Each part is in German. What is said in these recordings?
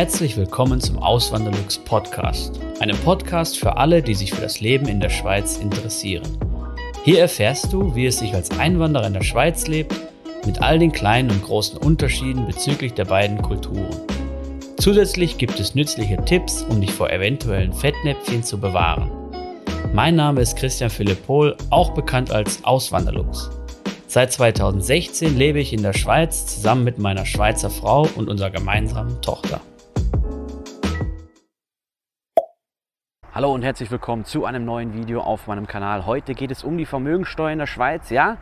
Herzlich willkommen zum Auswanderlux Podcast, einem Podcast für alle, die sich für das Leben in der Schweiz interessieren. Hier erfährst du, wie es sich als Einwanderer in der Schweiz lebt, mit all den kleinen und großen Unterschieden bezüglich der beiden Kulturen. Zusätzlich gibt es nützliche Tipps, um dich vor eventuellen Fettnäpfchen zu bewahren. Mein Name ist Christian Philipp Pohl, auch bekannt als Auswanderlux. Seit 2016 lebe ich in der Schweiz zusammen mit meiner Schweizer Frau und unserer gemeinsamen Tochter. Hallo und herzlich willkommen zu einem neuen Video auf meinem Kanal. Heute geht es um die Vermögensteuer in der Schweiz. Ja,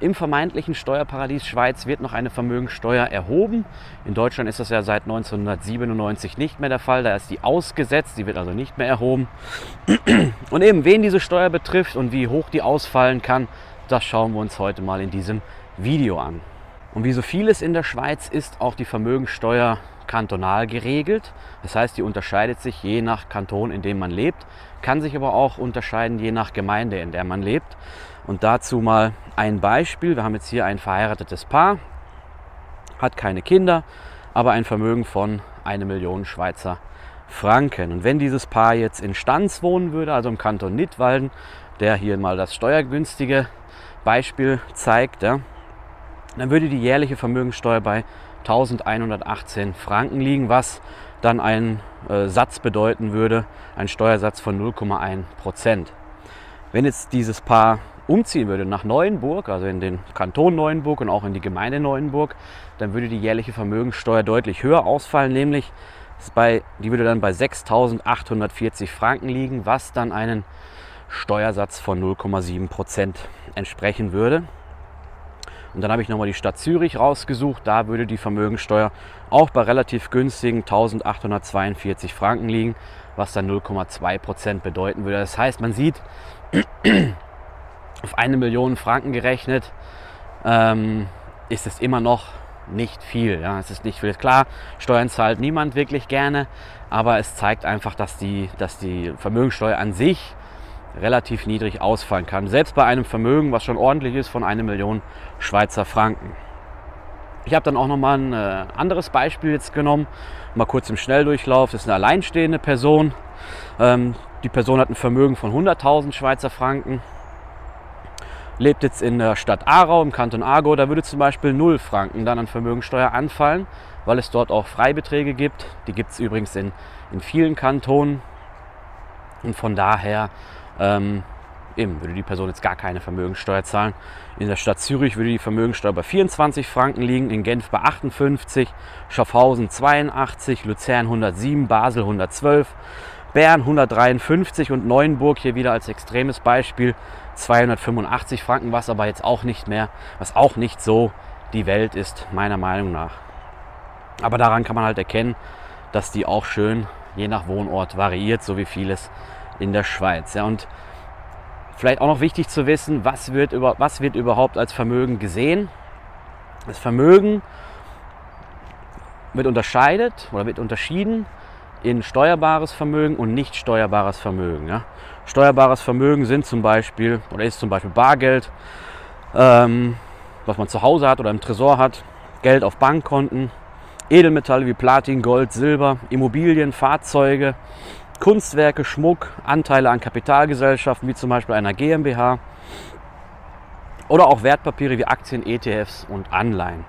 im vermeintlichen Steuerparadies Schweiz wird noch eine Vermögensteuer erhoben. In Deutschland ist das ja seit 1997 nicht mehr der Fall. Da ist die ausgesetzt, die wird also nicht mehr erhoben. Und eben, wen diese Steuer betrifft und wie hoch die ausfallen kann, das schauen wir uns heute mal in diesem Video an. Und wie so vieles in der Schweiz ist auch die Vermögensteuer kantonal geregelt. Das heißt, die unterscheidet sich je nach Kanton, in dem man lebt, kann sich aber auch unterscheiden je nach Gemeinde, in der man lebt. Und dazu mal ein Beispiel. Wir haben jetzt hier ein verheiratetes Paar, hat keine Kinder, aber ein Vermögen von eine Million Schweizer Franken. Und wenn dieses Paar jetzt in Stanz wohnen würde, also im Kanton Nidwalden, der hier mal das steuergünstige Beispiel zeigt, ja, dann würde die jährliche Vermögenssteuer bei 1118 Franken liegen, was dann einen äh, Satz bedeuten würde, ein Steuersatz von 0,1 Prozent. Wenn jetzt dieses Paar umziehen würde nach Neuenburg, also in den Kanton Neuenburg und auch in die Gemeinde Neuenburg, dann würde die jährliche Vermögenssteuer deutlich höher ausfallen, nämlich bei, die würde dann bei 6.840 Franken liegen, was dann einen Steuersatz von 0,7 Prozent entsprechen würde. Und dann habe ich nochmal die Stadt Zürich rausgesucht. Da würde die Vermögensteuer auch bei relativ günstigen 1842 Franken liegen, was dann 0,2 Prozent bedeuten würde. Das heißt, man sieht, auf eine Million Franken gerechnet, ähm, ist es immer noch nicht viel. Ja, es ist nicht viel. Klar, Steuern zahlt niemand wirklich gerne, aber es zeigt einfach, dass die, dass die Vermögensteuer an sich relativ niedrig ausfallen kann. Selbst bei einem Vermögen, was schon ordentlich ist, von einer Million Schweizer Franken. Ich habe dann auch nochmal ein äh, anderes Beispiel jetzt genommen, mal kurz im Schnelldurchlauf. Das ist eine alleinstehende Person. Ähm, die Person hat ein Vermögen von 100.000 Schweizer Franken, lebt jetzt in der Stadt Aarau im Kanton Aargau. Da würde zum Beispiel 0 Franken dann an Vermögensteuer anfallen, weil es dort auch Freibeträge gibt. Die gibt es übrigens in, in vielen Kantonen. Und von daher ähm, eben würde die Person jetzt gar keine Vermögensteuer zahlen. In der Stadt Zürich würde die Vermögensteuer bei 24 Franken liegen, in Genf bei 58, Schaffhausen 82, Luzern 107, Basel 112, Bern 153 und Neuenburg hier wieder als extremes Beispiel 285 Franken, was aber jetzt auch nicht mehr, was auch nicht so die Welt ist, meiner Meinung nach. Aber daran kann man halt erkennen, dass die auch schön je nach Wohnort variiert, so wie vieles in der Schweiz. Ja, und vielleicht auch noch wichtig zu wissen, was wird, über, was wird überhaupt als Vermögen gesehen. Das Vermögen wird unterscheidet oder wird unterschieden in steuerbares Vermögen und nicht steuerbares Vermögen. Ja. Steuerbares Vermögen sind zum Beispiel oder ist zum Beispiel Bargeld, ähm, was man zu Hause hat oder im Tresor hat, Geld auf Bankkonten, Edelmetalle wie Platin, Gold, Silber, Immobilien, Fahrzeuge, Kunstwerke, Schmuck, Anteile an Kapitalgesellschaften wie zum Beispiel einer GmbH oder auch Wertpapiere wie Aktien, ETFs und Anleihen.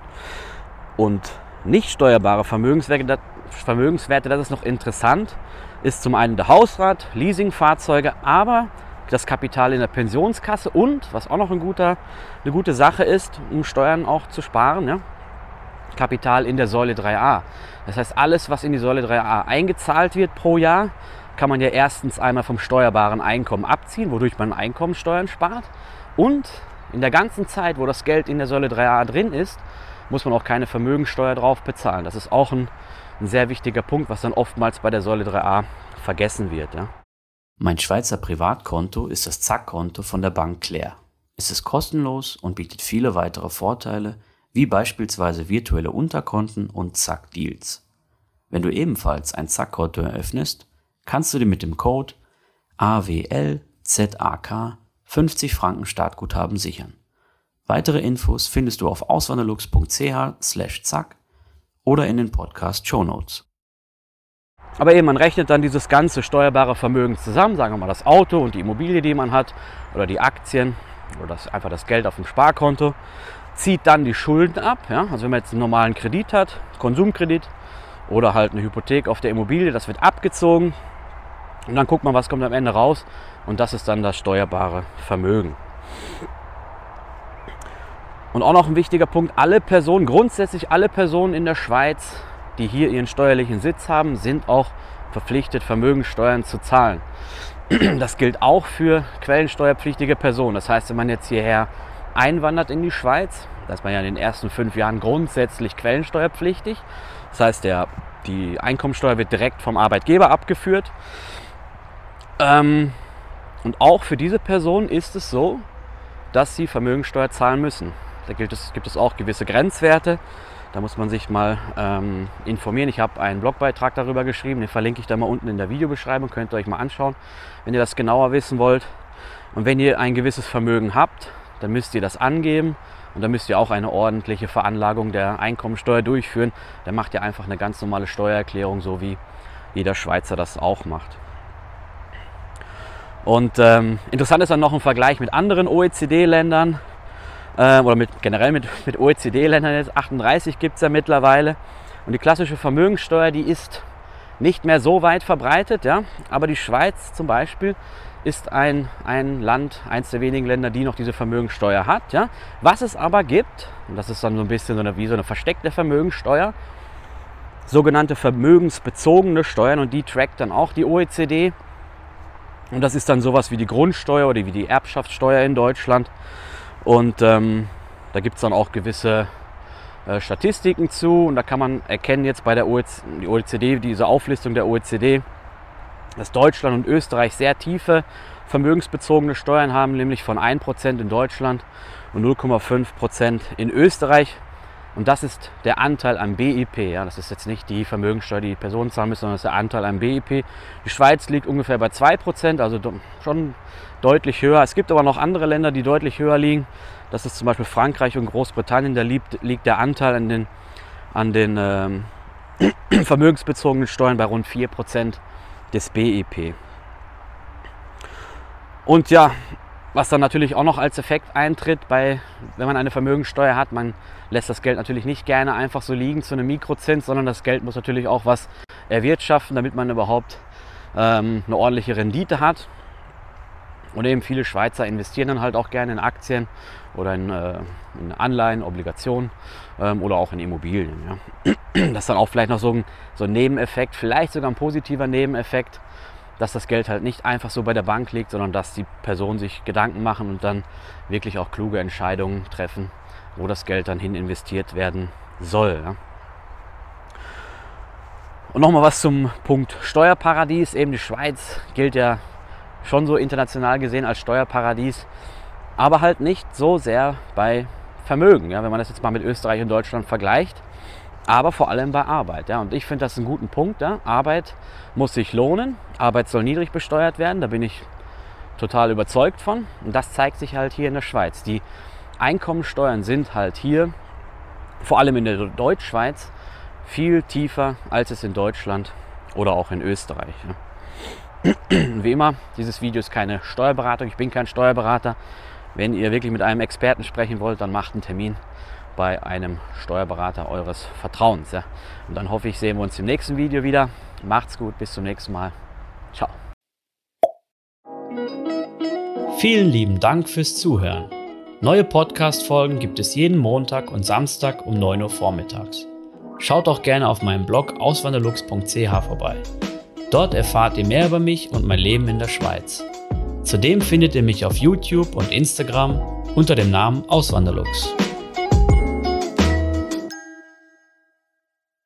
Und nicht steuerbare Vermögenswerte, Vermögenswerte, das ist noch interessant, ist zum einen der Hausrat, Leasingfahrzeuge, aber das Kapital in der Pensionskasse und, was auch noch ein guter, eine gute Sache ist, um Steuern auch zu sparen, ja, Kapital in der Säule 3a. Das heißt, alles, was in die Säule 3a eingezahlt wird pro Jahr, kann man ja erstens einmal vom steuerbaren Einkommen abziehen, wodurch man Einkommensteuern spart. Und in der ganzen Zeit, wo das Geld in der Säule 3a drin ist, muss man auch keine Vermögensteuer drauf bezahlen. Das ist auch ein, ein sehr wichtiger Punkt, was dann oftmals bei der Säule 3a vergessen wird. Ja. Mein Schweizer Privatkonto ist das Zack-Konto von der Bank Claire. Es ist kostenlos und bietet viele weitere Vorteile, wie beispielsweise virtuelle Unterkonten und Zack-Deals. Wenn du ebenfalls ein Zack-Konto eröffnest, kannst du dir mit dem Code AWLZAK 50 Franken Startguthaben sichern. Weitere Infos findest du auf auswanderlux.ch/zack oder in den Podcast Show Notes. Aber eben, man rechnet dann dieses ganze steuerbare Vermögen zusammen, sagen wir mal das Auto und die Immobilie, die man hat, oder die Aktien oder das, einfach das Geld auf dem Sparkonto, zieht dann die Schulden ab. Ja? Also wenn man jetzt einen normalen Kredit hat, Konsumkredit oder halt eine Hypothek auf der Immobilie, das wird abgezogen und dann guckt man, was kommt am Ende raus und das ist dann das steuerbare Vermögen. Und auch noch ein wichtiger Punkt, alle Personen, grundsätzlich alle Personen in der Schweiz, die hier ihren steuerlichen Sitz haben, sind auch verpflichtet, Vermögensteuern zu zahlen. Das gilt auch für quellensteuerpflichtige Personen. Das heißt, wenn man jetzt hierher einwandert in die Schweiz, da ist man ja in den ersten fünf Jahren grundsätzlich quellensteuerpflichtig. Das heißt, der, die Einkommensteuer wird direkt vom Arbeitgeber abgeführt. Ähm, und auch für diese Person ist es so, dass sie Vermögensteuer zahlen müssen. Da gibt es, gibt es auch gewisse Grenzwerte. Da muss man sich mal ähm, informieren. Ich habe einen Blogbeitrag darüber geschrieben, den verlinke ich da mal unten in der Videobeschreibung, könnt ihr euch mal anschauen, wenn ihr das genauer wissen wollt. Und wenn ihr ein gewisses Vermögen habt, dann müsst ihr das angeben und dann müsst ihr auch eine ordentliche Veranlagung der Einkommensteuer durchführen. Dann macht ihr einfach eine ganz normale Steuererklärung, so wie jeder Schweizer das auch macht. Und ähm, interessant ist dann noch ein Vergleich mit anderen OECD-Ländern äh, oder mit, generell mit, mit OECD-Ländern jetzt. 38 gibt es ja mittlerweile. Und die klassische Vermögenssteuer, die ist nicht mehr so weit verbreitet. Ja? Aber die Schweiz zum Beispiel ist ein, ein Land, eins der wenigen Länder, die noch diese Vermögenssteuer hat. Ja? Was es aber gibt, und das ist dann so ein bisschen so eine, wie so eine versteckte Vermögenssteuer, sogenannte vermögensbezogene Steuern und die trackt dann auch die OECD. Und das ist dann sowas wie die Grundsteuer oder wie die Erbschaftssteuer in Deutschland. Und ähm, da gibt es dann auch gewisse äh, Statistiken zu. Und da kann man erkennen jetzt bei der OECD, OECD, diese Auflistung der OECD, dass Deutschland und Österreich sehr tiefe vermögensbezogene Steuern haben, nämlich von 1% in Deutschland und 0,5% in Österreich. Und das ist der Anteil am BIP. Ja, das ist jetzt nicht die Vermögensteuer, die die Personen zahlen müssen, sondern das ist der Anteil am BIP. Die Schweiz liegt ungefähr bei 2%, also schon deutlich höher. Es gibt aber noch andere Länder, die deutlich höher liegen. Das ist zum Beispiel Frankreich und Großbritannien. Da liegt, liegt der Anteil an den, an den ähm, vermögensbezogenen Steuern bei rund 4% des BIP. Und ja, was dann natürlich auch noch als Effekt eintritt, bei, wenn man eine Vermögensteuer hat, man lässt das Geld natürlich nicht gerne einfach so liegen zu einem Mikrozins, sondern das Geld muss natürlich auch was erwirtschaften, damit man überhaupt ähm, eine ordentliche Rendite hat. Und eben viele Schweizer investieren dann halt auch gerne in Aktien oder in, äh, in Anleihen, Obligationen ähm, oder auch in Immobilien. Ja. Das ist dann auch vielleicht noch so ein, so ein Nebeneffekt, vielleicht sogar ein positiver Nebeneffekt, dass das Geld halt nicht einfach so bei der Bank liegt, sondern dass die Personen sich Gedanken machen und dann wirklich auch kluge Entscheidungen treffen, wo das Geld dann hin investiert werden soll. Ja. Und nochmal was zum Punkt Steuerparadies. Eben die Schweiz gilt ja schon so international gesehen als Steuerparadies, aber halt nicht so sehr bei Vermögen, ja, wenn man das jetzt mal mit Österreich und Deutschland vergleicht, aber vor allem bei Arbeit. Ja. Und ich finde das einen guten Punkt. Ja. Arbeit muss sich lohnen, Arbeit soll niedrig besteuert werden, da bin ich total überzeugt von. Und das zeigt sich halt hier in der Schweiz. Die Einkommensteuern sind halt hier, vor allem in der Deutschschweiz, viel tiefer als es in Deutschland oder auch in Österreich. Ja. Wie immer, dieses Video ist keine Steuerberatung, ich bin kein Steuerberater. Wenn ihr wirklich mit einem Experten sprechen wollt, dann macht einen Termin bei einem Steuerberater eures Vertrauens. Ja. Und dann hoffe ich, sehen wir uns im nächsten Video wieder. Macht's gut, bis zum nächsten Mal. Ciao. Vielen lieben Dank fürs Zuhören. Neue Podcast-Folgen gibt es jeden Montag und Samstag um 9 Uhr vormittags. Schaut auch gerne auf meinem Blog auswanderlux.ch vorbei. Dort erfahrt ihr mehr über mich und mein Leben in der Schweiz. Zudem findet ihr mich auf YouTube und Instagram unter dem Namen Auswanderlux.